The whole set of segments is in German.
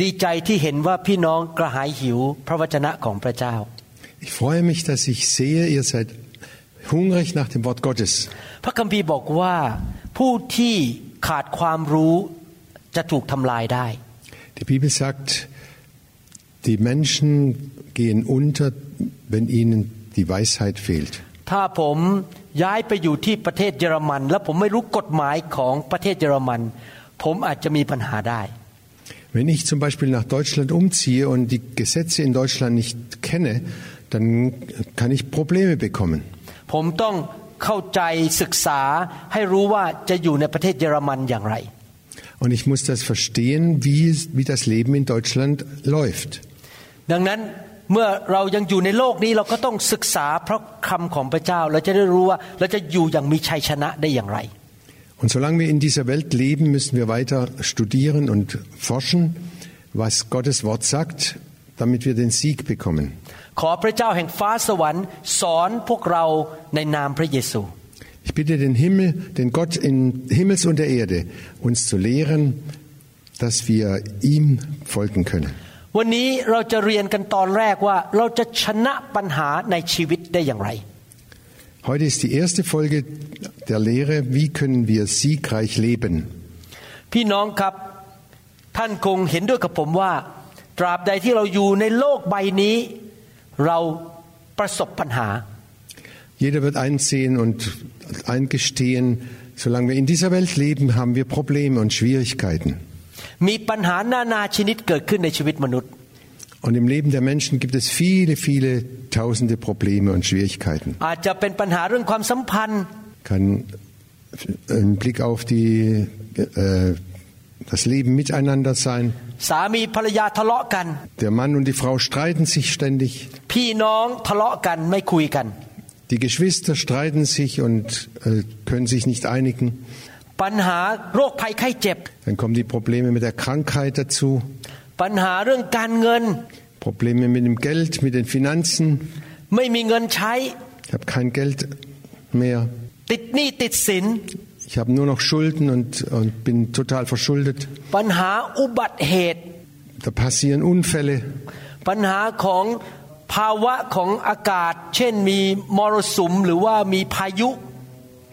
ดีใจที่เห็นว่าพี่น้องกระหายหิวพระวจนะของพระเจ้า Ich freue mich, dass ich sehe, ihr seid hungrig nach dem Wort Gottes. พระคัมภีร์บอกว่าผู้ที่ขาดความรู้จะถูกทำลายได้ Die Bibel sagt, die Menschen gehen unter, wenn ihnen die Weisheit fehlt. ถ้าผมย้ายไปอยู่ที่ประเทศเยอรมัน แล้วผมไม่รู้กฎหมายของประเทศเยอรมัน ผมอาจจะมีปัญหาได้ Wenn ich zum Beispiel nach Deutschland umziehe und die Gesetze in Deutschland nicht kenne, dann kann ich Probleme bekommen. ผมต้องเข้าใจศึกษาให้รู้ว่าจะอยู่ในประเทศเยอรมันอย่างไร Und ich muss das verstehen, wie, wie das Leben in Deutschland läuft. ดังนั้นเมื่อเรายังอยู่ในโลกนี้เราก็ต้องศึกษาพระคำของพระเจ้า เราจะได้รู้ว่าเราจะอยู่อย่างมีชัยชนะได้อย่างไร Und solange wir in dieser Welt leben, müssen wir weiter studieren und forschen, was Gottes Wort sagt, damit wir den Sieg bekommen. ขอพระเจ้าแห่งฟ้าสวรรค์สอนพวกเราในนามพระเยซู Ich bitte den Himmel, den Gott in Himmels und der Erde, uns zu lehren, dass wir ihm folgen können. วันนี้เราจะเรียนกันตอนแรกว่าเราจะชนะปัญหาในชีวิตได้อย่างไร Heute ist die erste Folge der Lehre, wie können wir siegreich leben. พี่น้องครับท่านคงเห็นด้วยกับผมว่า ตราบใดที่เราอยู่ในโลกใบนี้ เราประสบปัญหา Jeder wird einsehen und eingestehen, solange wir in dieser Welt leben, haben wir Probleme und Schwierigkeiten. มีปัญหานานาชนิดเกิดขึ้นในชีวิตมนุษย์ und im Leben der Menschen gibt es viele, viele tausende Probleme und Schwierigkeiten. Kann ein Blick auf die, äh, das Leben miteinander sein. Der Mann und die Frau streiten sich ständig. Die Geschwister streiten sich und äh, können sich nicht einigen. Dann kommen die Probleme mit der Krankheit dazu. ปัญหาเรื่องการเงิน Probleme mit dem Geld, mit den Finanzen. ไม่มีเงินใช้ Ich habe kein Geld mehr. ติดหนี้ติดสิน Ich habe nur noch Schulden und, und bin total verschuldet. ปัญหาอุบัติเหตุ Da passieren Unfälle. ปัญหาของภาวะของอากาศ เช่นมีมรสุมหรือว่ามีพายุ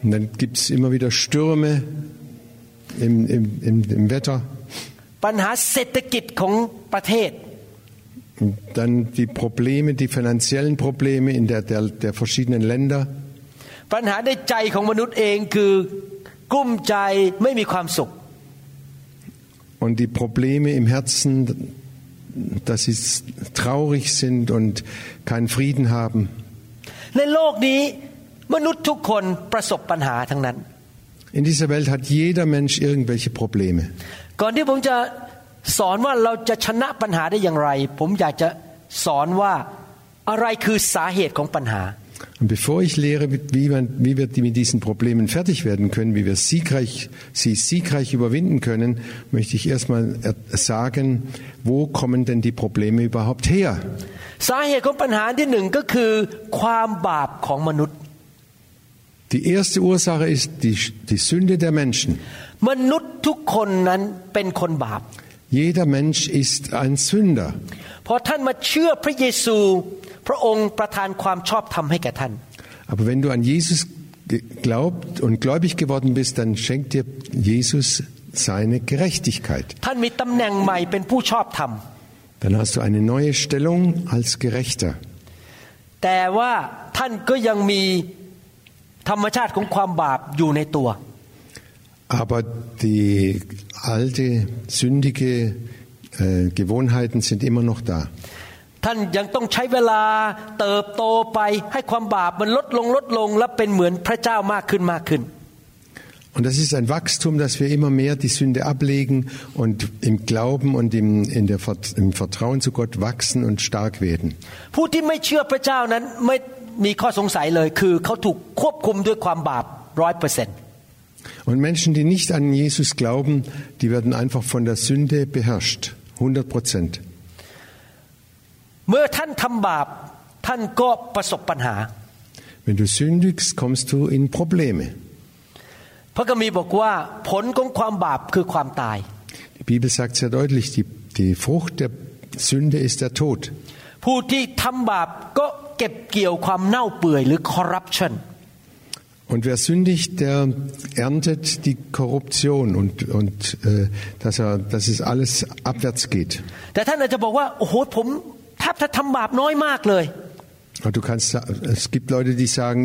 Und dann gibt es immer wieder Stürme im, im, im, im Wetter. ปัญหาเศรษฐกิจของประเทศ Und dann die Probleme, die finanziellen Probleme in der, der, der verschiedenen Länder. ปัญหาในใจของมนุษย์เองคือกลุ้มใจไม่มีความสุข Und die Probleme im Herzen, dass sie traurig sind und keinen Frieden haben. ในโลกนี้มนุษย์ทุกคนประสบปัญหาทั้งนั้น In dieser Welt hat jeder Mensch irgendwelche Probleme. ก่อนที่ผมจะสอนว่าเราจะชนะปัญหาได้อย่างไร ผมอยากจะสอนว่าอะไรคือสาเหตุของปัญหา Und bevor ich lehre, wie, man, wie wir mit diesen Problemen fertig werden können, wie wir siegreich, sie siegreich überwinden können, möchte ich erstmal sagen, wo kommen denn die Probleme überhaupt her? สาเหตุของปัญหาที่หนึ่งก็คือความบาปของมนุษย์ Die erste Ursache ist die, die Sünde der Menschen. มนุษย์ทุกคนนั้นเป็นคนบาป Jeder Mensch ist ein Sünder. พอท่านมาเชื่อพระเยซู พระองค์ประทานความชอบธรรมให้แก่ท่าน Aber wenn du an Jesus geglaubt und gläubig geworden bist, dann schenkt dir Jesus seine Gerechtigkeit. ท่านมีตำแหน่งใหม่เป็นผู้ชอบธรรม Dann hast du eine neue Stellung als Gerechter. แต่ว่าท่านก็ยังมีธรรมชาติของความบาปอยู่ในตัว Aber die alte, sündige äh, Gewohnheiten sind immer noch da. ท่านยังต้องใช้เวลาเติบโตไปให้ความบาปมันลดลงลดลงและเป็นเหมือนพระเจ้ามากขึ้นมากขึ้น Und das ist ein Wachstum, dass wir immer mehr die Sünde ablegen und im Glauben und im, in der, Vert- im Vertrauen zu Gott wachsen und stark werden. Und Menschen, die nicht an Jesus glauben, die werden einfach von der Sünde beherrscht. 100 Prozent. เมื่อท่านทำบาปท่านก็ประสบปัญหา Wenn du sündigst, kommst du in Probleme. พระคัมภีร์บอกว่าผลของความบาปคือความตาย Die Bibel sagt sehr deutlich, die, die Frucht der Sünde ist der Tod. ผู้ที่ทำบาปก็เก็บเกี่ยวความเน่าเปื่อยหรือคอร์รัปชัน Und wer sündigt, der erntet die Korruption und, und äh, dass, er, dass es alles abwärts geht. แต่ท่านอาจจะบอกว่า โอ้โหผมแทบจะทำบาปน้อยมากเลย Aber du kannst, sa- es gibt Leute, die sagen,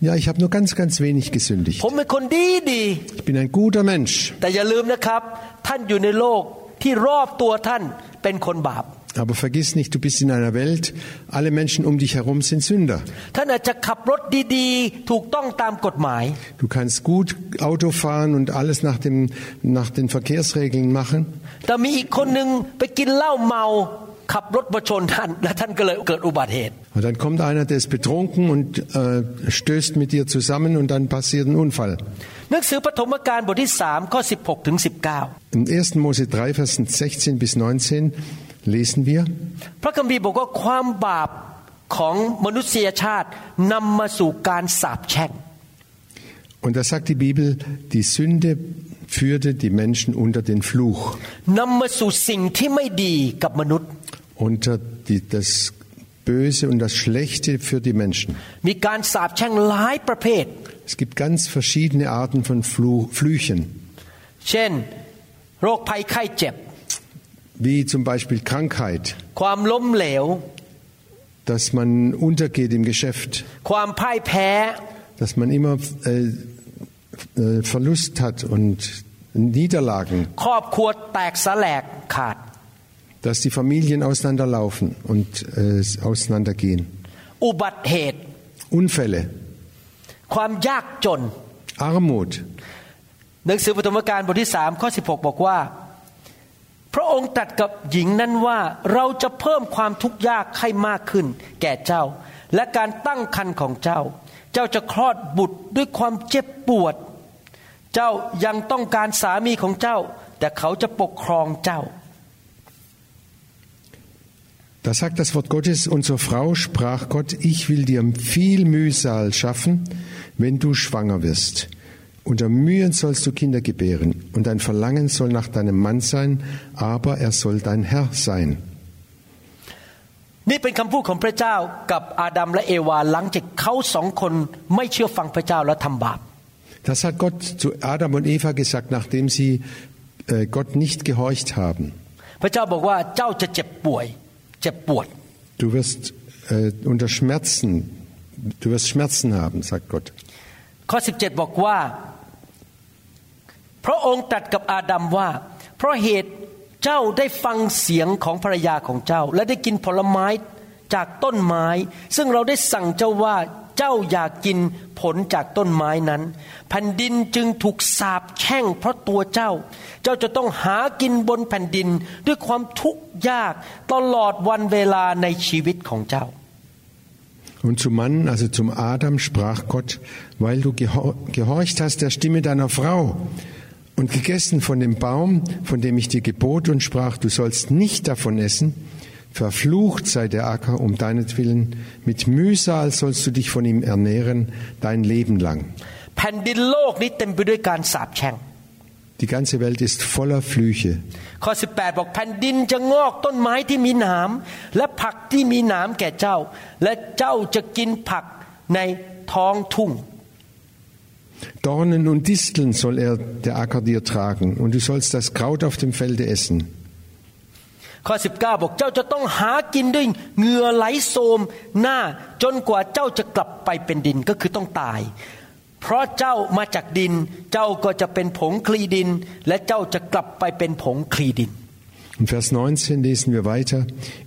ja, ich habe nur ganz, ganz wenig gesündigt. ผมเป็นคนดีดี Ich bin ein guter Mensch. แต่อย่าลืมนะครับ ท่านอยู่ในโลกที่รอบตัวท่านเป็นคนบาป Aber vergiss nicht, du bist in einer Welt, alle Menschen um dich herum sind Sünder. ท่านอาจจะขับรถดีๆ ถูกต้องตามกฎหมาย Du kannst gut Auto fahren und alles nach, dem, nach den Verkehrsregeln machen. แต่มีอีกคนหนึ่งไปกินเหล้าเมา ขับรถมาชนท่าน และท่านก็เลยเกิดอุบัติเหตุ Und dann kommt einer, der ist betrunken und äh, stößt mit dir zusammen und dann passiert ein Unfall. หนังสือปฐมกาลบทที่3ข้อ16ถึง19 Im 1. Mose 3, Versen 16 bis 19 lesen wir, พระคัมภีร์บอกว่าความบาปของมนุษยชาตินำมาสู่การสาปแช่ง und da sagt die Bibel, die Sünde führte die Menschen unter den Fluch, นำมาสู่สิ่งที่ไม่ดีกับมนุษย์ unter die, das Böse und das Schlechte für die Menschen. มีการสาปแช่งหลายประเภท Es gibt ganz verschiedene Arten von Fluch, Flüchen, wie zum Beispiel Krankheit, ความล้มเหลว dass man untergeht im Geschäft, ความพ่ายแพ้ dass man immer äh, äh, Verlust hat und Niederlagen, ครอบครัวแตกสลายขาด dass die Familien auseinanderlaufen und äh, auseinandergehen, อุบัติเหตุ Unfälle, ความยากจน Armut. หนังสือปฐมกาลบทที่สามข้อ16 บอกว่า พระองค์ตัดกับหญิงนั้นว่าเราจะเพิ่มความทุกข์ยากให้มากขึ้น แก่เจ้า และการตั้งครรภ์ของเจ้า เจ้าจะคลอดบุตรด้วยความเจ็บปวด เจ้ายังต้องการสามีของเจ้า แต่เขาจะปกครองเจ้า Da sagt das Wort Gottes, und zur Frau sprach Gott, ich will dir viel Mühsal schaffen, wenn du schwanger wirst. Unter Mühen sollst du Kinder gebären, und dein Verlangen soll nach deinem Mann sein, aber er soll dein Herr sein. นี่เป็นคำพูดของพระเจ้ากับอาดัมและเอวาหลังจากเขาสองคนไม่เชื่อฟังพระเจ้าและทำบาป Das hat Gott zu Adam und Eva gesagt, nachdem sie äh, Gott nicht gehorcht haben. พระเจ้าบอกว่าเจ้าจะเจ็บป่วย เจ็บปวด Du wirst äh, unter Schmerzen, du wirst Schmerzen haben, sagt Gott. ข้อ 17 บอกว่า พระองค์ตรัสกับอาดัมว่า เพราะเหตุเจ้าได้ฟังเสียงของภรรยาของเจ้า และได้กินผลไม้จากต้นไม้ ซึ่งเราได้สั่งเจ้าว่าเจ้าอยากกินผลจากต้นไม้นั้นแผ่นดินจึงถูกสาปแช่งเพราะตัวเจ้า เจ้าจะต้องหากินบนแผ่นดินด้วยความทุกข์ยากตลอดวันเวลาในชีวิตของเจ้า Und zum Mann, also zum Adam, sprach Gott, weil du gehor gehorcht hast der Stimme deiner Frau und gegessen von dem Baum, von dem ich dir gebot und sprach, du sollst nicht davon essen, verflucht sei der Acker um deinetwillen, mit Mühsal sollst du dich von ihm ernähren dein Leben lang. แผ่นดินโลกนี้เต็มไปด้วยการสาปแช่ง Die ganze Welt ist voller Flüche. ข้อ 18 บอกแผ่นดินจะงอกต้นไม้ที่มีหนามและผักที่มีหนามแก่เจ้า และเจ้าจะกินผักในท้องทุ่ง Dornen und Disteln soll er der Acker dir tragen, und du sollst das Kraut auf dem Felde essen. ข้อ 19 บอกเจ้าจะต้องหากินด้วยเหงื่อไหลโสมหน้าจนกว่าเจ้าจะกลับไปเป็นดินก็คือต้องตาย เพราะเจ้ามาจากดิน เจ้าก็จะเป็นผงคลีดิน และเจ้าจะกลับไปเป็นผงคลีดิน In Vers 19 lesen wir weiter.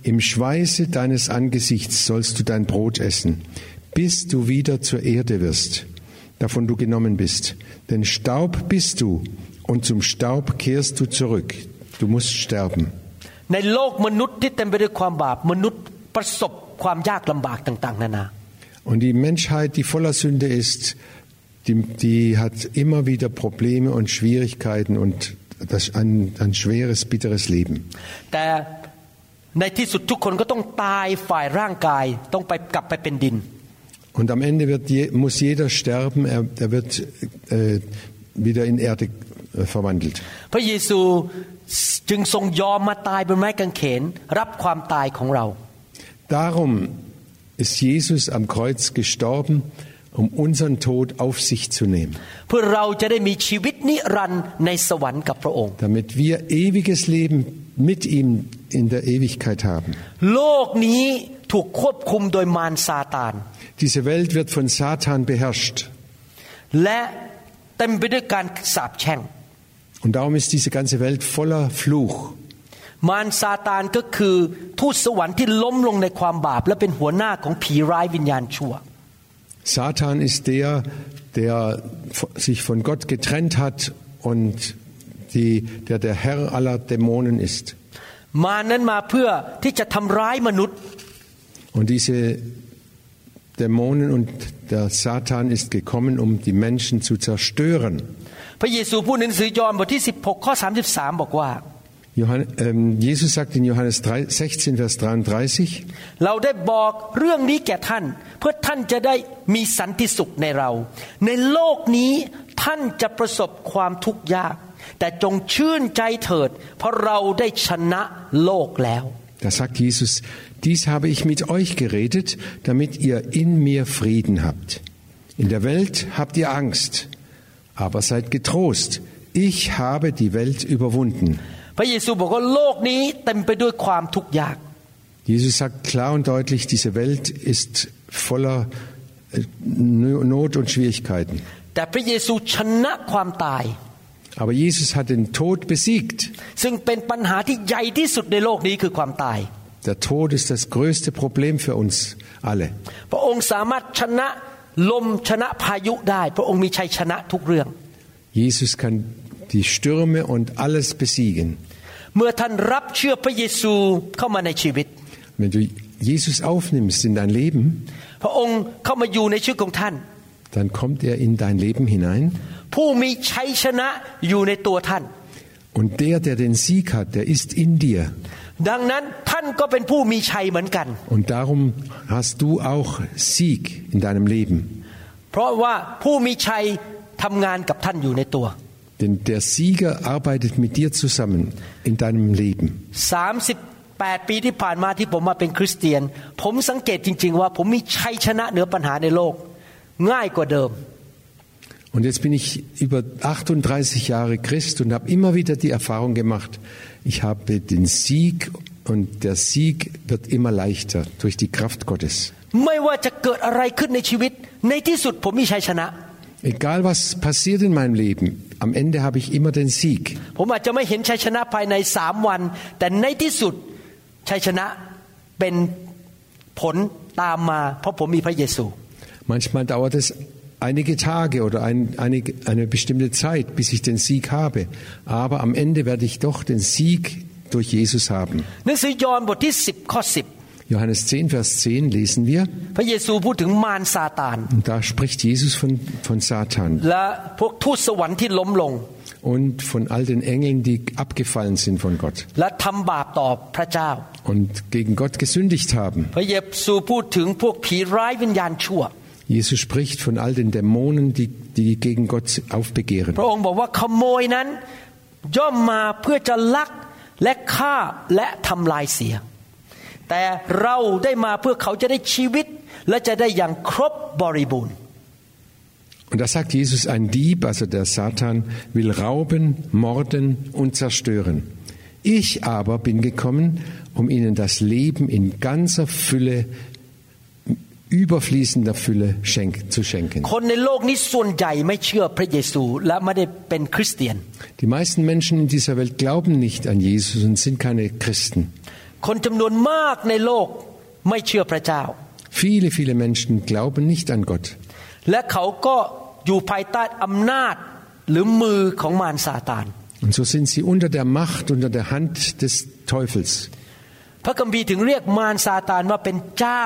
Im Schweiße deines Angesichts sollst du dein Brot essen, bis du wieder zur Erde wirst. davon du genommen bist. Denn Staub bist du und zum Staub kehrst du zurück. Du musst sterben. ในโลกมนุษย์ที่เต็มไปด้วยความบาปมนุษย์ประสบความยากลำบากต่างๆนานา Und die Menschheit, die voller Sünde ist, die, die hat immer wieder Probleme und Schwierigkeiten und das ein, ein schweres, bitteres Leben. แต่ในที่สุดทุกคนก็ต้องตายฝ่ายร่างกายต้องไปกลับไปเป็นดิน Und am Ende wird je, muss jeder sterben, er, er wird äh, wieder in Erde äh, verwandelt. พระเยซูจึงทรงยอมมาตายบนไม้กางเขน รับความตายของเรา Darum ist Jesus am Kreuz gestorben, um unseren Tod auf sich zu nehmen, เพื่อเราจะได้มีชีวิตนิรันดร์ในสวรรค์กับพระองค์ damit wir ewiges Leben mit ihm in der Ewigkeit haben. โลกนี้ถูกควบคุมโดยมารซาตาน Diese Welt wird von Satan beherrscht. และเต็มไปด้วยการสาปแช่ง Und darum ist diese ganze Welt voller Fluch. มารซาตานก็คือทูตสวรรค์ที่ล้มลงในความบาป และเป็นหัวหน้าของผีร้ายวิญญาณชั่ว Satan ist der, der sich von Gott getrennt hat und die, der der Herr aller Dämonen ist. มารนั้นมาเพื่อที่จะทำร้ายมนุษย์ Und diese Dämonen und der Satan ist gekommen, um die Menschen zu zerstören. พระเยซูพูดในหนังสือยอห์นบทที่ 16 ข้อ 33 บอกว่า Johann, ähm, Jesus sagt in Johannes 3, 16, Vers 33, เราได้บอกเรื่องนี้แก่ท่าน เพื่อท่านจะได้มีสันติสุขในเรา ในโลกนี้ท่านจะประสบความทุกข์ยาก แต่จงชื่นใจเถิด เพราะเราได้ชนะโลกแล้ว da sagt Jesus, dies habe ich mit euch geredet, damit ihr in mir Frieden habt. In der Welt habt ihr Angst, aber seid getrost. Ich habe die Welt überwunden. พระเยซูบอกว่าโลกนี้เต็มไปด้วยความทุกข์ยาก Jesus sagt klar und deutlich, diese Welt ist voller äh, Not und Schwierigkeiten. แต่พระเยซูชนะความตาย Aber Jesus hat den Tod besiegt. ซึ่งเป็นปัญหาที่ใหญ่ที่สุดในโลกนี้คือความตาย Der Tod ist das größte Problem für uns alle. พระองค์สามารถชนะลมชนะพายุได้ พระองค์มีชัยชนะทุกเรื่อง Jesus kann die Stürme und alles besiegen. เมื่อท่านรับเชื่อพระเยซูเข้ามาในชีวิต Wenn du Jesus aufnimmst in dein Leben, พระองค์เข้ามาอยู่ในชีวิตของท่าน dann kommt er in dein Leben hinein. ผู้มีชัยชนะอยู่ในตัวท่าน Und der, der den Sieg hat, der ist in dir. ดังนั้นท่านก็เป็นผู้มีชัยเหมือนกัน Und darum hast du auch Sieg in deinem Leben. เพราะว่าผู้มีชัยทำงานกับท่านอยู่ในตัว Denn der Sieger arbeitet mit dir zusammen in deinem Leben. 38 ปีที่ผ่านมาที่ผมมาเป็นคริสเตียน ผมสังเกตจริง ๆ ว่าผมมีชัยชนะเหนือปัญหาในโลก ง่ายกว่าเดิม Und jetzt bin ich über 38 Jahre Christ und habe immer wieder die Erfahrung gemacht, ich habe den Sieg und der Sieg wird immer leichter durch die Kraft Gottes. ไม่ว่าจะเกิดอะไรขึ้นในชีวิต ในที่สุดผมมีชัยชนะ Egal was passiert in meinem Leben, am Ende habe ich immer den Sieg. ผมอาจจะไม่เห็นชัยชนะภายในสามวัน แต่ในที่สุดชัยชนะเป็นผลตามมา เพราะผมมีพระเยซู Manchmal dauert es einige Tage oder ein, eine, eine bestimmte Zeit, bis ich den Sieg habe. Aber am Ende werde ich doch den Sieg durch Jesus haben. หนังสือยอห์นบทที่ 10 ข้อ Johannes 10, Vers 10 lesen wir. 10 พระเยซูพูดถึงมารซาตาน Und da spricht Jesus von, von Satan และพวกทูตสวรรค์ที่ล้มลง und von all den Engeln, die abgefallen sind von Gott และทำบาปต่อพระเจ้า und gegen Gott gesündigt haben. พระเยซูพูดถึงพวกผีร้ายวิญญาณชั่ว Jesus spricht von all den Dämonen, die, die gegen Gott aufbegehren. พระองค์บอกว่าขโมยนั้นย่อมมาเพื่อจะลักและฆ่าและทำลายเสีย แต่เราได้มาเพื่อเขาจะได้ชีวิต และจะได้อย่างครบบริบูรณ์ Und da sagt Jesus, ein Dieb, also der Satan, will rauben, morden und zerstören. Ich aber bin gekommen, um ihnen das Leben in ganzer Fülle, überfließender Fülle schenk, zu schenken. คนในโลกนี้ส่วนใหญ่ไม่เชื่อพระเยซู และไม่ได้เป็นคริสเตียน Die meisten Menschen in dieser Welt glauben nicht an Jesus und sind keine Christen. คนจำนวนมากในโลกไม่เชื่อพระเจ้า Viele, viele Menschen glauben nicht an Gott. และเขาก็อยู่ภายใต้อำนาจหรือมือของมารซาตาน Und so sind sie unter der Macht, unter der Hand des Teufels. พระคัมภีร์ถึงเรียกมารซาตานว่าเป็นเจ้า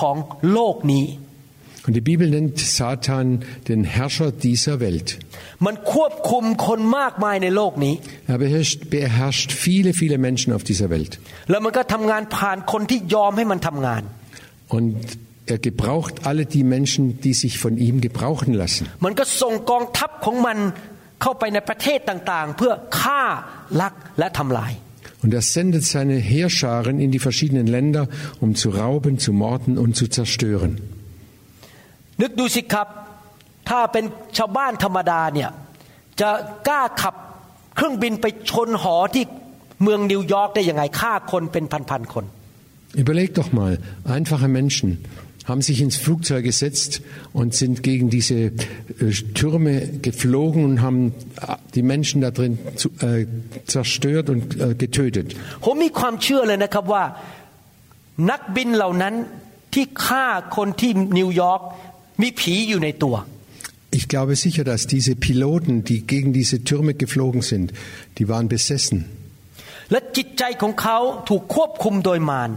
ของโลกนี้ Und die Bibel nennt Satan den Herrscher dieser Welt. มันควบคุมคนมากมายในโลกนี้ Er beherrscht, beherrscht viele, viele Menschen auf dieser Welt. แล้วมันก็ทำงานผ่านคนที่ยอมให้มันทำงาน Und er gebraucht alle die Menschen, die sich von ihm gebrauchen lassen. มันก็ส่งกองทัพของมันเข้าไปในประเทศต่างๆ เพื่อฆ่าลักและทำลาย Und er sendet seine Heerscharen in die verschiedenen Länder, um zu rauben, zu morden und zu zerstören. นึกดูสิครับ ถ้าเป็นชาวบ้านธรรมดาเนี่ยจะกล้าขับเครื่องบินไปชนหอที่เมืองนิวยอร์กได้ยังไงฆ่าคนเป็นพันๆคน Überleg doch mal, einfache Menschen haben sich ins Flugzeug gesetzt und sind gegen diese äh, Türme geflogen und haben äh, die Menschen da drin zu, äh, zerstört und äh, getötet. ผมมีความเชื่อเลยนะครับว่า นักบินเหล่านั้นที่ฆ่าคนที่นิวยอร์ก มีผีอยู่ในตัว Ich glaube sicher, dass diese Piloten, die gegen diese Türme geflogen sind, die waren besessen และจิตใจของเขาถูกควบคุมโดยมาร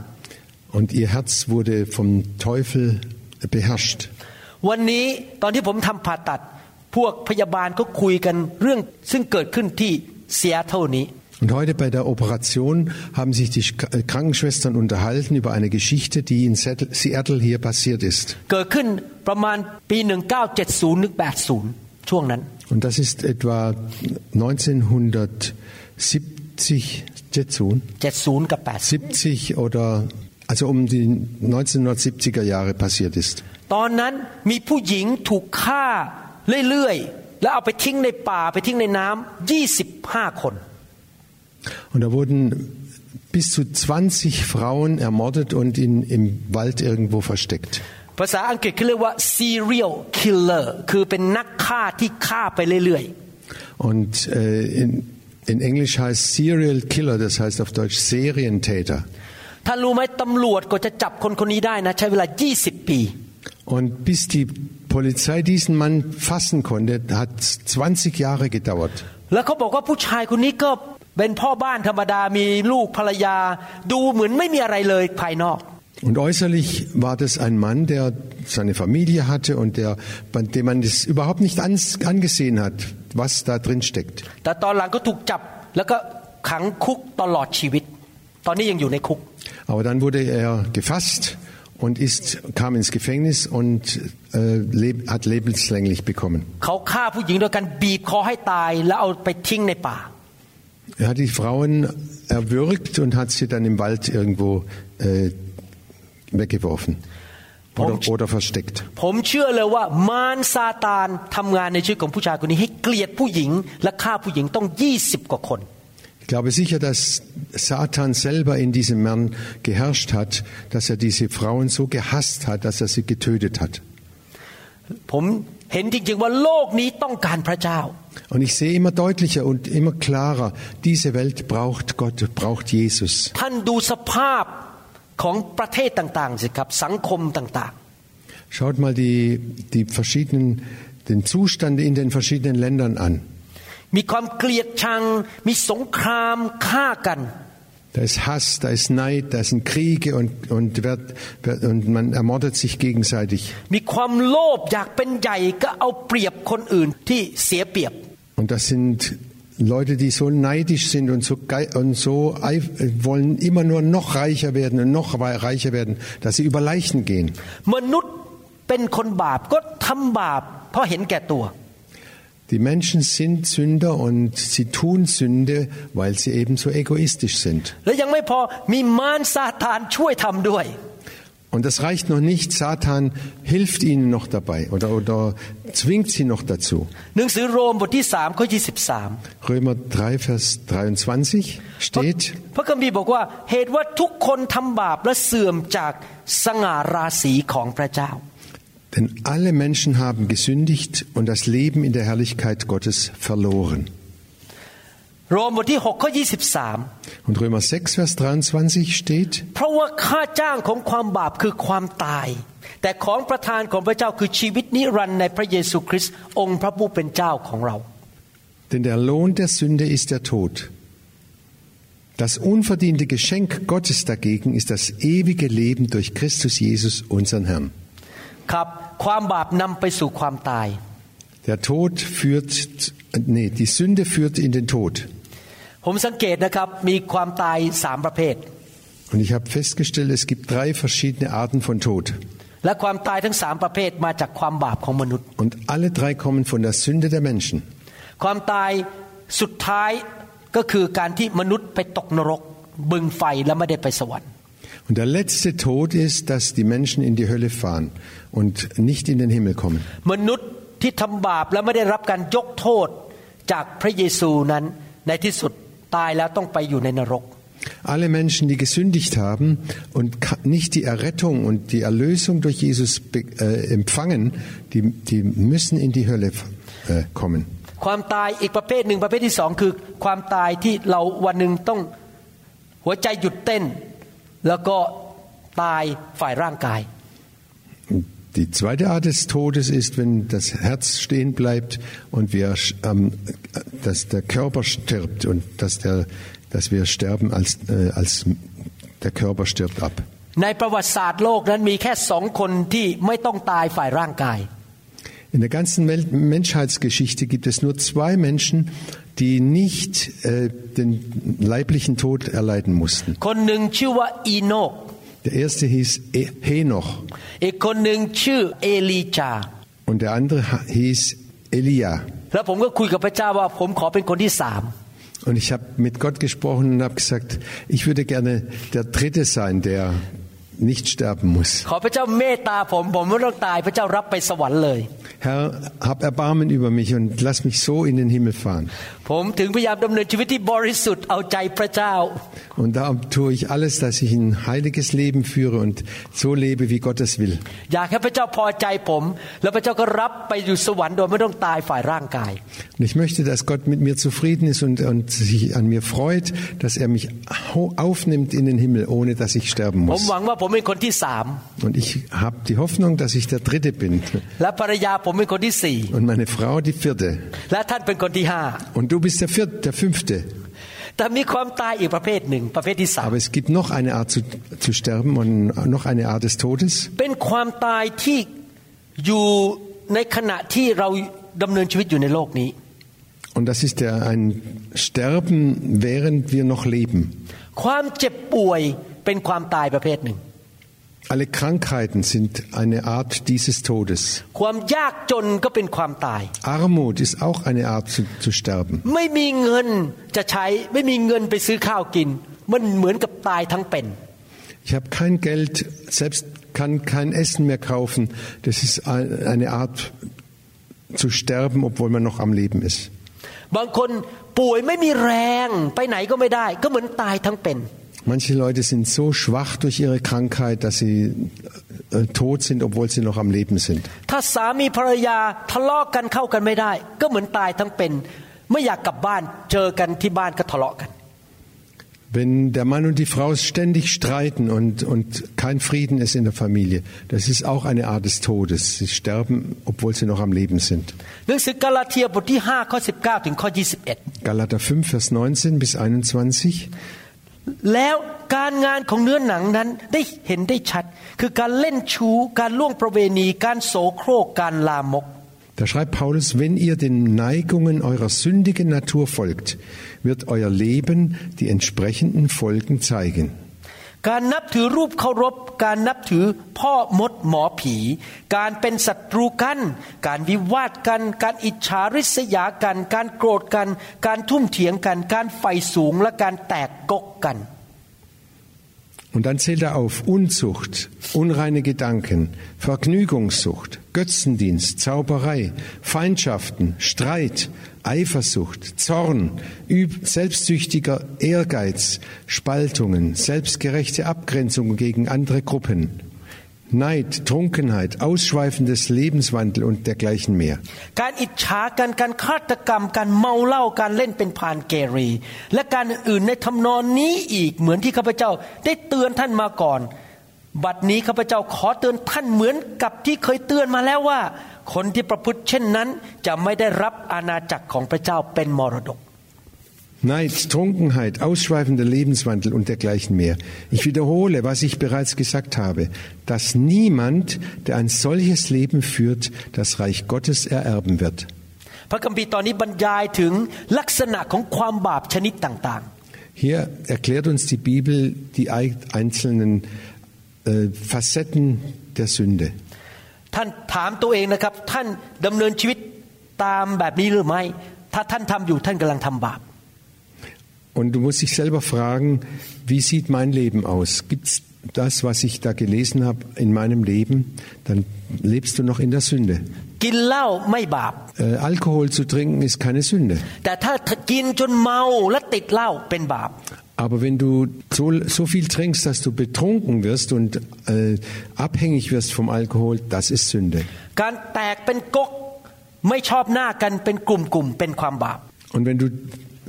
und ihr Herz wurde vom Teufel beherrscht. วันนี้ตอนที่ผมทำผ่าตัด พวกพยาบาลก็คุยกันเรื่องซึ่งเกิดขึ้นที่เซียเท่านี้ Und heute bei der Operation haben sich die Sch- äh, Krankenschwestern unterhalten über eine Geschichte, die in Seattle Seattle hier passiert ist. เกิดขึ้นประมาณปี 1970หรือ80 ช่วงนั้น Und das ist etwa 1970, Jetsun, 70 กับ 70 oder also um die 1970er Jahre passiert ist. 80 ตอนนั้นมีผู้หญิงถูกฆ่าเรื่อยๆ แล้วเอาไปทิ้งในป่าไปทิ้งในน้ำ25 คน Und da wurden bis zu 20 Frauen ermordet und in, im Wald irgendwo versteckt. ภาษาอังกฤษเขาเรียกว่า serial killer คือเป็นนักฆ่าที่ฆ่าไปเรื่อย Und äh, in, in Englisch heißt Serial Killer, das heißt auf Deutsch Serientäter. ๆ ถ้ารู้ไหมตำรวจก็จะจับคนคนนี้ได้นะ ใช้เวลา 20 ปี Und bis die Polizei diesen Mann fassen konnte, hat 20 Jahre gedauert. แล้วเขาบอกว่าผู้ชายคนนี้ก็ wenn Paul Und äußerlich war das ein Mann, der seine Familie hatte und der, dem man es überhaupt nicht angesehen hat, was da drin steckt. Aber dann wurde er gefasst und ist, kam ins Gefängnis und äh, leb, hat lebenslänglich bekommen. Er hat die Frauen erwürgt und hat sie dann im Wald irgendwo äh, weggeworfen oder, oder versteckt. ผมเชื่อเลยว่ามารซาตานทำงานในชีวิตของผู้ชายคนนี้ให้เกลียดผู้หญิง และฆ่าผู้หญิงต้อง 20 กว่าคน Ich glaube sicher, dass Satan selber in diesem Mann geherrscht hat, dass er diese Frauen so gehasst hat, dass er sie getötet hat. ผม เห็นจริงๆว่าโลกนี้ต้องการพระเจ้า Und ich sehe immer deutlicher und immer klarer, diese Welt braucht Gott, braucht Jesus. ท่านดูสภาพของประเทศต่างๆสิครับสังคมต่าง Schaut mal die, die verschiedenen, den Zustand in den verschiedenen Ländern an. ๆ มีความเกลียดชัง มีสงครามฆ่ากัน Da ist Hass, da ist Neid, da sind Kriege und, und, wird, wird, und man ermordet sich gegenseitig. มีความโลภอยากเป็นใหญ่ก็เอาเปรียบคนอื่นที่เสียเปรียบ Und das sind Leute, die so neidisch sind und so, gei- und so eif- wollen immer nur noch reicher werden und noch wei- reicher werden, dass sie über Leichen gehen. มนุษย์เป็นคนบาปก็ทำบาป เพราะเห็นแก่ตัว Die Menschen sind Sünder und sie tun Sünde, weil sie eben so egoistisch sind. และยังไม่พอมีมารซาตานช่วยทำด้วย Und das reicht noch nicht. Satan hilft ihnen noch dabei oder, oder zwingt sie noch dazu. หนังสือโรมบทที่3ข้อ23 Römer 3, Vers 23 steht, พระคัมภีร์บอกว่าเหตุว่าทุกคนทำบาปและเสื่อมจากสง่าราศีของพระเจ้า denn alle Menschen haben gesündigt und das Leben in der Herrlichkeit Gottes verloren. โรมบทที่6ข้อ23 Und Römer 6, Vers 23 steht, เพราะว่าค่าจ้างของความบาปคือความตาย แต่ของประทานของพระเจ้าคือชีวิตนิรันดร์ในพระเยซูคริสต์องค์พระผู้เป็นเจ้าของเรา denn der Lohn der Sünde ist der Tod. Das unverdiente Geschenk Gottes dagegen ist das ewige Leben durch Christus Jesus, unseren Herrn. ครับ ความบาปนำไปสู่ความตาย Der Tod führt, nee, die Sünde führt in den Tod. ผมสังเกตนะครับมีความตายสามประเภท Und ich habe festgestellt, es gibt drei verschiedene Arten von Tod. และความตายทั้งสามประเภทมาจากความบาปของมนุษย์ Und alle drei kommen von der Sünde der Menschen. ความตายสุดท้ายก็คือการที่มนุษย์ไปตกนรกบึงไฟแล้วไม่ได้ไปสวรรค์ Und der letzte Tod ist, dass die Menschen in die Hölle fahren und nicht in den Himmel kommen. มนุษย์ที่ทำบาปแล้วไม่ได้รับการยกโทษจากพระเยซูนั้นในที่สุดตายแล้วต้องไปอยู่ในนรก Alle Menschen, die gesündigt haben und ka- nicht die Errettung und die Erlösung durch Jesus be- äh, empfangen, die, die müssen in die Hölle äh, kommen. แล้วก็ตายฝ่ายร่างกาย Die zweite Art des Todes ist, wenn das Herz stehen bleibt und wir, ähm, dass der Körper stirbt und dass, der, dass wir sterben, als, äh, als der Körper stirbt ab. ในประวัติศาสตร์โลกนั้นมีแค่สองคนที่ไม่ต้องตายฝ่ายร่างกาย In der ganzen Welt Menschheitsgeschichte gibt es nur zwei Menschen, die nicht äh, den leiblichen Tod erleiden mussten. คนหนึ่งชื่อว่าอีโนก Der erste hieß E- Henoch อีกคนหนึ่งชื่อเอลีจา und der andere ha- hieß Elia. แล้วผมก็คุยกับพระเจ้าว่าผมขอเป็นคนที่สาม Und ich habe mit Gott gesprochen und habe gesagt, ich würde gerne der Dritte sein, der nicht sterben muss. Herr, hab Erbarmen über mich und lass mich so in den Himmel fahren. Und darum tue ich alles, dass ich ein heiliges Leben führe und so lebe, wie Gott es will. Und ich möchte, dass Gott mit mir zufrieden ist und, und sich an mir freut, dass er mich aufnimmt in den Himmel, ohne dass ich sterben muss. หวังว่าผมเป็นคนที่สาม Und ich habe die Hoffnung, dass ich der Dritte bin และภรรยาผมเป็นคนที่สี่ und meine Frau die Vierte. และท่านเป็นคนที่ห้า Und du bist der Vierte, der Fünfte. แต่มีความตายอีกประเภทหนึ่งประเภทที่สาม Aber es gibt noch eine Art zu, zu sterben und noch eine Art des Todes. เป็นความตายที่อยู่ในขณะที่เราดำเนินชีวิตอยู่ในโลกนี้ Und das ist der, ein Sterben, während wir noch leben. ความเจ็บป่วยเป็นความตายประเภทหนึ่ง Alle Krankheiten sind eine Art dieses Todes. ความยากจนก็เป็นความตาย Armut ist auch eine Art zu, zu sterben. ไม่มีเงินจะใช้ไม่มีเงินไปซื้อข้าวกิน มันเหมือนกับตายทั้งเป็น Ich habe kein Geld, selbst kann kein Essen mehr kaufen. Das ist ein- eine Art zu sterben, obwohl man noch am Leben ist. บางคนป่วยไม่มีแรงไปไหนก็ไม่ได้ ก็เหมือนตายทั้งเป็น Manche Leute sind so schwach durch ihre Krankheit, dass sie äh, äh tot sind, obwohl sie noch am Leben sind. Wenn der Mann und die Frau ständig streiten und, und kein Frieden ist in der Familie, das ist auch eine Art des Todes. Sie sterben, obwohl sie noch am Leben sind. Galater 5, Vers 19 bis 21. 21 แล้วการงานของเนื้อหนังนั้นได้เห็นได้ชัด คือการเล่นชู้ การล่วงประเวณี การโสโครก การลามก Da schreibt Paulus, wenn ihr den Neigungen eurer sündigen Natur folgt, wird euer Leben die entsprechenden Folgen zeigen. การนับถือรูปเคารพ การนับถือพ่อมดหมอผี การเป็นศัตรูกัน การวิวาทกัน การอิจฉาริษยากัน การโกรธกัน การทุ่มเถียงกัน การไฟสูงและการแตกกกกัน Und dann zählt er auf Unzucht, unreine Gedanken, Vergnügungssucht, Götzendienst, Zauberei, Feindschaften, Streit, Eifersucht, Zorn, selbstsüchtiger Ehrgeiz, Spaltungen, selbstgerechte Abgrenzungen gegen andere Gruppen. Neid, Trunkenheit, ausschweifendes Lebenswandel und dergleichen mehr. การอิจฉากันการฆาตกรรมการเมาเหล้าการเล่นเป็นพานเกเรและการอื่นในทำนองนี้อีกเหมือนที่ข้าพเจ้าได้เตือนท่านมาก่อน บัดนี้ข้าพเจ้าขอเตือนท่านเหมือนกับที่เคยเตือนมาแล้วว่า คนที่ประพฤติเช่นนั้นจะไม่ได้รับอาณาจักรของพระเจ้าเป็นมรดก Neid, Trunkenheit, ausschweifender Lebenswandel und dergleichen mehr. Ich wiederhole, was ich bereits gesagt habe, dass niemand, der ein solches Leben führt, das Reich Gottes ererben wird. พระคัมภีร์ตอนนี้บรรยายถึงลักษณะของความบาปชนิดต่าง Hier erklärt uns die Bibel die einzelnen äh, Facetten der Sünde. ๆ ท่านถามตัวเองนะครับ ท่านดำเนินชีวิตตามแบบนี้หรือไม่ ถ้าท่านทำอยู่ท่านกำลังทำบาป und du musst dich selber fragen, wie sieht mein Leben aus? Gibt es das, was ich da gelesen habe, in meinem Leben? Dann lebst du noch in der Sünde. Äh, Alkohol zu trinken ist keine Sünde. Aber wenn du so, so, viel trinkst, dass du betrunken wirst und äh, abhängig wirst vom Alkohol, das ist Sünde. Und wenn du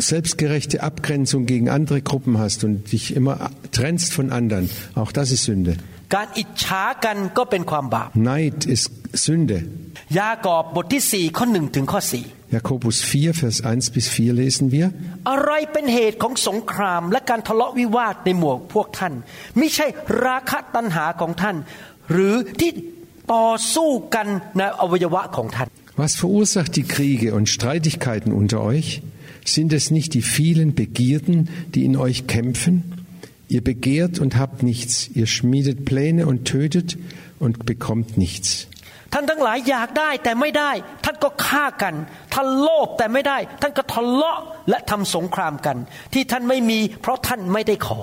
selbstgerechte Abgrenzung gegen andere Gruppen hast und dich immer trennst von anderen, auch das ist Sünde. การอิจฉากันก็เป็นความบาป Neid ist Sünde. ยากอบบทที่สี่ข้อหนึ่งถึงข้อสี่ Jakobus 4, Vers 1 bis 4 lesen wir. อะไรเป็นเหตุของสงครามและการทะเลาะวิวาทในหมู่พวกท่าน ไม่ใช่ราคะตัณหาของท่าน หรือที่ต่อสู้กันในอวัยวะของท่าน Was verursacht die Kriege und Streitigkeiten unter euch? Sind es nicht die vielen Begierden, die in euch kämpfen? Ihr begehrt und habt nichts, ihr schmiedet Pläne und tötet und bekommt nichts. ท่านทั้งหลายอยากได้แต่ไม่ได้ ท่านก็ฆ่ากัน ท่านโลภแต่ไม่ได้ ท่านก็ทะเลาะและทำสงครามกัน ที่ท่านไม่มี เพราะท่านไม่ได้ขอ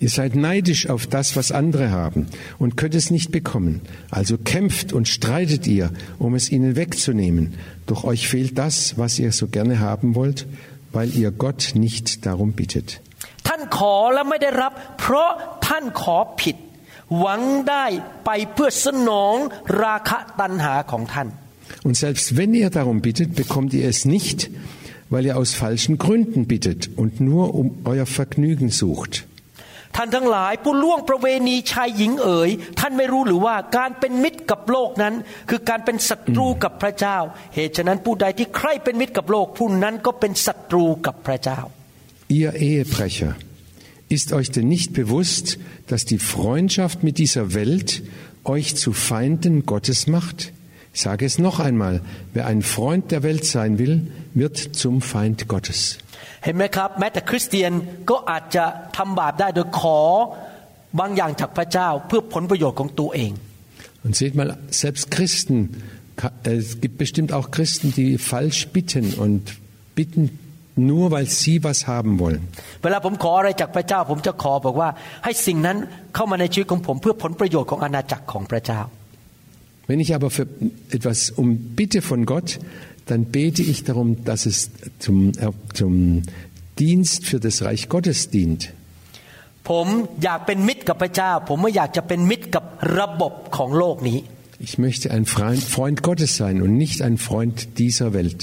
Ihr seid neidisch auf das, was andere haben und könnt es nicht bekommen. Also kämpft und streitet ihr, um es ihnen wegzunehmen. Doch euch fehlt das, was ihr so gerne haben wollt, weil ihr Gott nicht darum bittet. ท่านขอและไม่ได้รับ เพราะท่านขอผิด หวังได้ไปเพื่อสนองราคะตัณหาของท่าน Und selbst wenn ihr darum bittet, bekommt ihr es nicht, weil ihr aus falschen Gründen bittet und nur um euer Vergnügen sucht. ท่านทั้งหลายผู้ล่วงประเวณีชายหญิงเอ๋ย ท่านไม่รู้หรือว่าการเป็นมิตรกับโลกนั้น คือการเป็นศัตรูกับพระเจ้า เหตุฉะนั้นผู้ใดที่ใครเป็นมิตรกับโลกผู้นั้นก็เป็นศัตรูกับพระเจ้า Ihr Ehebrecher, ist euch denn nicht bewusst, dass die Freundschaft mit dieser Welt euch zu Feinden Gottes macht? Ich sage es noch einmal, wer ein Freund der Welt sein will, wird zum Feind Gottes. เห็นไหมครับ แม้แต่คริสเตียนก็อาจจะทำบาปได้โดยขอบางอย่างจากพระเจ้าเพื่อผลประโยชน์ของตัวเอง Und seht mal, selbst Christen, äh, es gibt bestimmt auch Christen, die falsch bitten und bitten nur, weil sie was haben wollen. เวลาผมขออะไรจากพระเจ้า ผมจะขอบอกว่า ให้สิ่งนั้นเข้ามาในชีวิตของผม เพื่อผลประโยชน์ของอาณาจักรของพระเจ้า Wenn ich aber für etwas um bitte von Gott, dann bete ich darum, dass es zum, äh, zum Dienst für das Reich Gottes dient. ผมอยากเป็นมิตรกับพระเจ้า ผมไม่อยากจะเป็นมิตรกับระบบของโลกนี้ Ich möchte ein Freund, Freund Gottes sein und nicht ein Freund dieser Welt.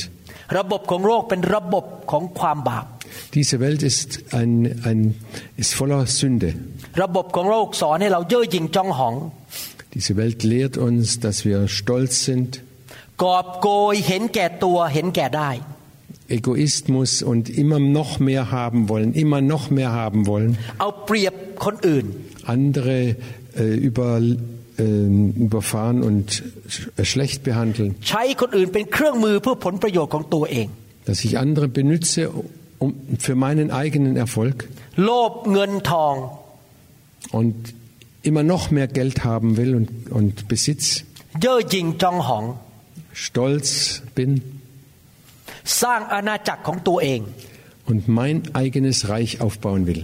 ระบบของโลกเป็นระบบของความบาป Diese Welt ist, ein, ein, ist voller Sünde. ระบบของโลกสอนให้เราเย่อหยิ่งจองหอง Diese Welt lehrt uns, dass wir stolz sind, กอบโกยเห็นแก่ตัวเห็นแก่ได้ Egoismus und immer noch mehr haben wollen, immer noch mehr haben wollen, เอาเปรียบคนอื่น andere äh, über, äh, überfahren und sch- äh, schlecht behandeln, ใช้คนอื่นเป็นเครื่องมือเพื่อผลประโยชน์ของตัวเอง dass ich andere benütze um, für meinen eigenen Erfolg โลภเงินทอง und immer noch mehr Geld haben will und, und Besitz, เย่อหยิ่งจองหอง stolz bin สร้างอาณาจักรของตัวเอง und mein eigenes Reich aufbauen will.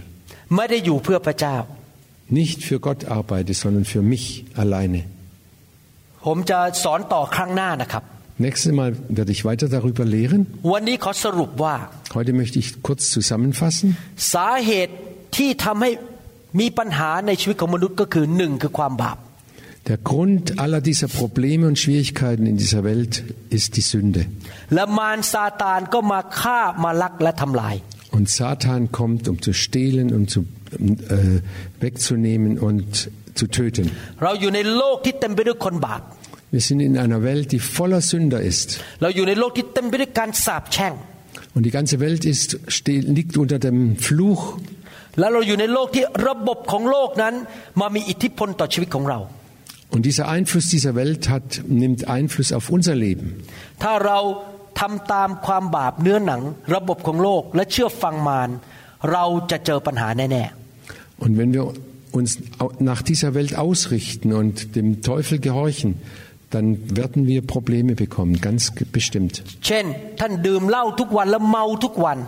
ไม่ได้อยู่เพื่อพระเจ้า Nicht für Gott arbeite, sondern für mich alleine. ผมจะสอนต่อครั้งหน้านะครับ Nächstes Mal werde ich weiter darüber lehren. วันนี้ขอสรุปว่า Heute möchte ich kurz zusammenfassen. สาเหตุที่ทำให้ มีปัญหาในชีวิตของมนุษย์ก็คือหนึ่งคือความบาป Der Grund aller dieser Probleme und Schwierigkeiten in dieser Welt ist die Sünde. และมารซาตานก็มาฆ่ามาลักและทำลาย Und Satan kommt, um zu stehlen, um zu äh, wegzunehmen und zu töten. เราอยู่ในโลกที่เต็มไปด้วยคนบาป Wir sind in einer Welt, die voller Sünder ist. เราอยู่ในโลกที่เต็มไปด้วยการสาปแช่ง Und die ganze Welt ist, ste- liegt unter dem Fluch และเราอยู่ในโลกที่ระบบของโลกนั้นมามีอิทธิพลต่อชีวิตของเรา Und dieser Einfluss dieser Welt hat, nimmt Einfluss auf unser Leben. ถ้าเราทำตามความบาปเนื้อหนัง ระบบของโลกและเชื่อฟังมารเราจะเจอปัญหาแน่ Und wenn wir uns au- nach dieser Welt ausrichten und dem Teufel gehorchen, dann werden wir Probleme bekommen, ganz ge- bestimmt. ๆ เช่น ท่านดื่มเหล้าทุกวันและเมาทุกวัน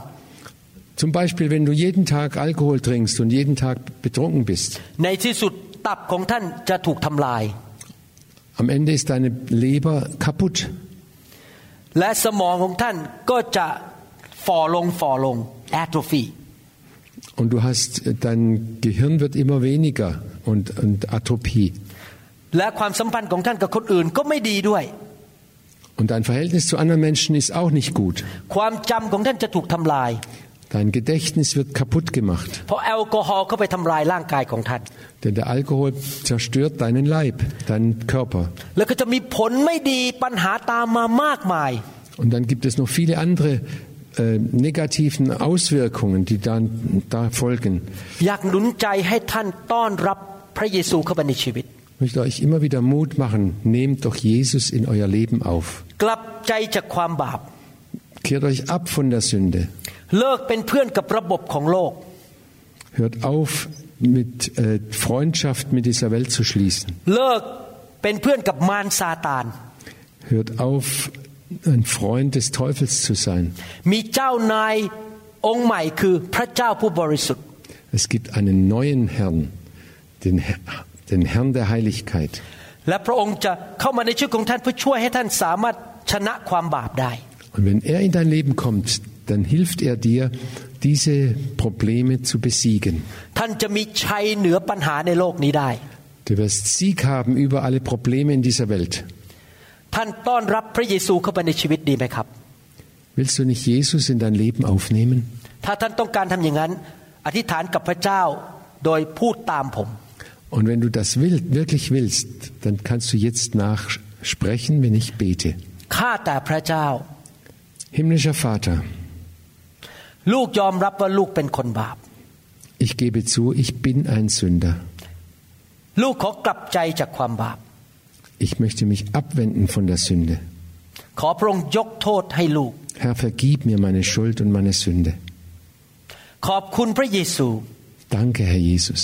Zum Beispiel, wenn du jeden Tag Alkohol trinkst und jeden Tag betrunken bist. ในที่สุดตับของท่านจะถูกทำลาย Am Ende ist deine Leber kaputt และสมองของท่านก็จะฝ่อลงฝ่อลง atrophy und du hast, dein Gehirn wird immer weniger und, und Atrophie. และความสัมพันธ์ของท่านกับคนอื่นก็ไม่ดีด้วย Und dein Verhältnis zu anderen Menschen ist auch nicht gut. ความจำของท่านจะถูกทำลาย Dein Gedächtnis wird kaputt gemacht. Denn der Alkohol zerstört deinen Leib, deinen Körper. Und dann gibt es noch viele andere äh, negativen Auswirkungen, die dann da folgen. Ich möchte euch immer wieder Mut machen, nehmt doch Jesus in euer Leben auf. Kehrt euch ab von der Sünde. Hört auf, mit äh, Freundschaft mit dieser Welt zu schließen. Hört auf, ein Freund des Teufels zu sein. Es gibt einen neuen Herrn, den, den Herrn der Heiligkeit. Und wenn er in dein Leben kommt, dann hilft er dir, diese Probleme zu besiegen. Du wirst Sieg haben über alle Probleme in dieser Welt. Willst du nicht Jesus in dein Leben aufnehmen? Und wenn du das will, wirklich willst, dann kannst du jetzt nachsprechen, wenn ich bete. Himmlischer Vater, ลูกยอมรับว่าลูกเป็นคนบาป ich gebe zu, ich bin ein Sünder. ลูกขอกลับใจจากความบาป Ich möchte mich abwenden von der Sünde. ขอพระองค์ยกโทษให้ลูก Herr, vergib mir meine Schuld und meine Sünde. ขอบคุณพระเยซู Danke, Herr Jesus,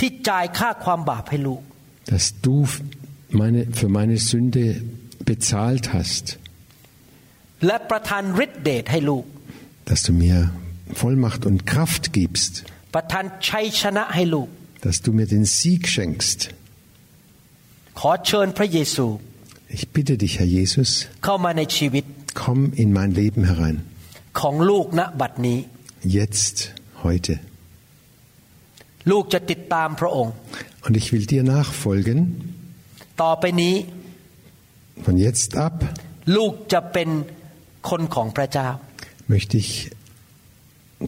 ที่จ่ายค่าความบาปให้ลูก dass du meine, für meine Sünde bezahlt hast, และประทานฤทธิเดชให้ลูก dass du mir Vollmacht und Kraft gibst, ประทานชัยชนะให้ลูก dass du mir den Sieg schenkst. ขอเชิญพระเยซู Ich bitte dich, Herr Jesus, เข้ามาในชีวิต komm in mein Leben herein. ของลูกณบัดนี้ Jetzt, heute. ลูกจะติดตามพระองค์ Und ich will dir nachfolgen, ต่อไปนี้ von jetzt ab ลูกจะเป็นคนของพระเจ้า möchte ich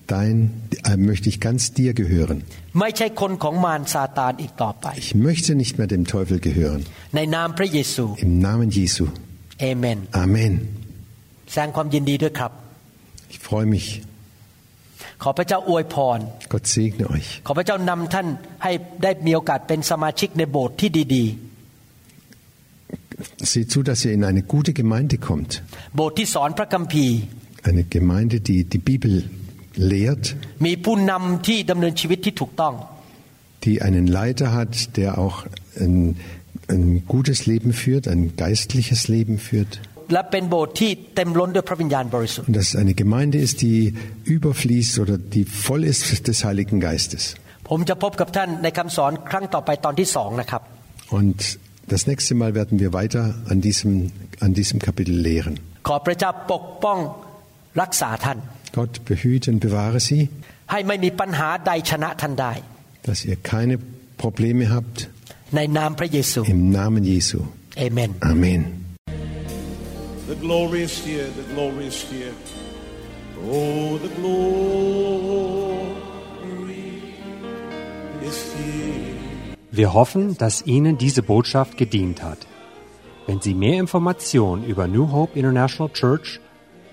dein, äh, möchte ich ganz dir gehören. ไม่ใช่คนของมารซาตานอีกต่อไป Ich möchte nicht mehr dem Teufel gehören. ในนามพระเยซู Im Namen Jesu. เอเมน Amen. แสดงความยินดีด้วยครับ Ich freue mich. ขอพระเจ้าอวยพร Gott segne euch. ขอพระเจ้านำท่านให้ได้มีโอกาสเป็นสมาชิกในโบสถ์ที่ดี Seht zu, dass ihr in eine gute Gemeinde kommt. ๆ โบสถ์ที่สอนพระคัมภีร์ Eine Gemeinde, die die Bibel lehrt, มีผู้นำที่ดำเนินชีวิตที่ถูกต้อง die einen Leiter hat, der auch ein, ein gutes Leben führt, ein geistliches Leben führt. และเป็นโบสถ์ที่เต็มล้นด้วยพระวิญญาณบริสุทธิ์ Und dass es eine Gemeinde ist, die überfließt oder die voll ist des Heiligen Geistes. ผมจะพบกับท่านในคำสอนครั้งต่อไปตอนที่สองนะครับ Und das nächste Mal werden wir weiter an diesem, an diesem Kapitel lehren. ขอพระเจ้าปกป้อง รักษาท่าน Gott behüte und bewahre sie, ให้ไม่มีปัญหาใดชนะท่านได้ dass ihr keine Probleme habt, ในนามพระเยซู Im Namen Jesu. เอเมน Amen. The glory is here, the glory is here. Oh, the glory is here. Wir hoffen, dass Ihnen diese Botschaft gedient hat. Wenn Sie mehr Informationen über New Hope International Church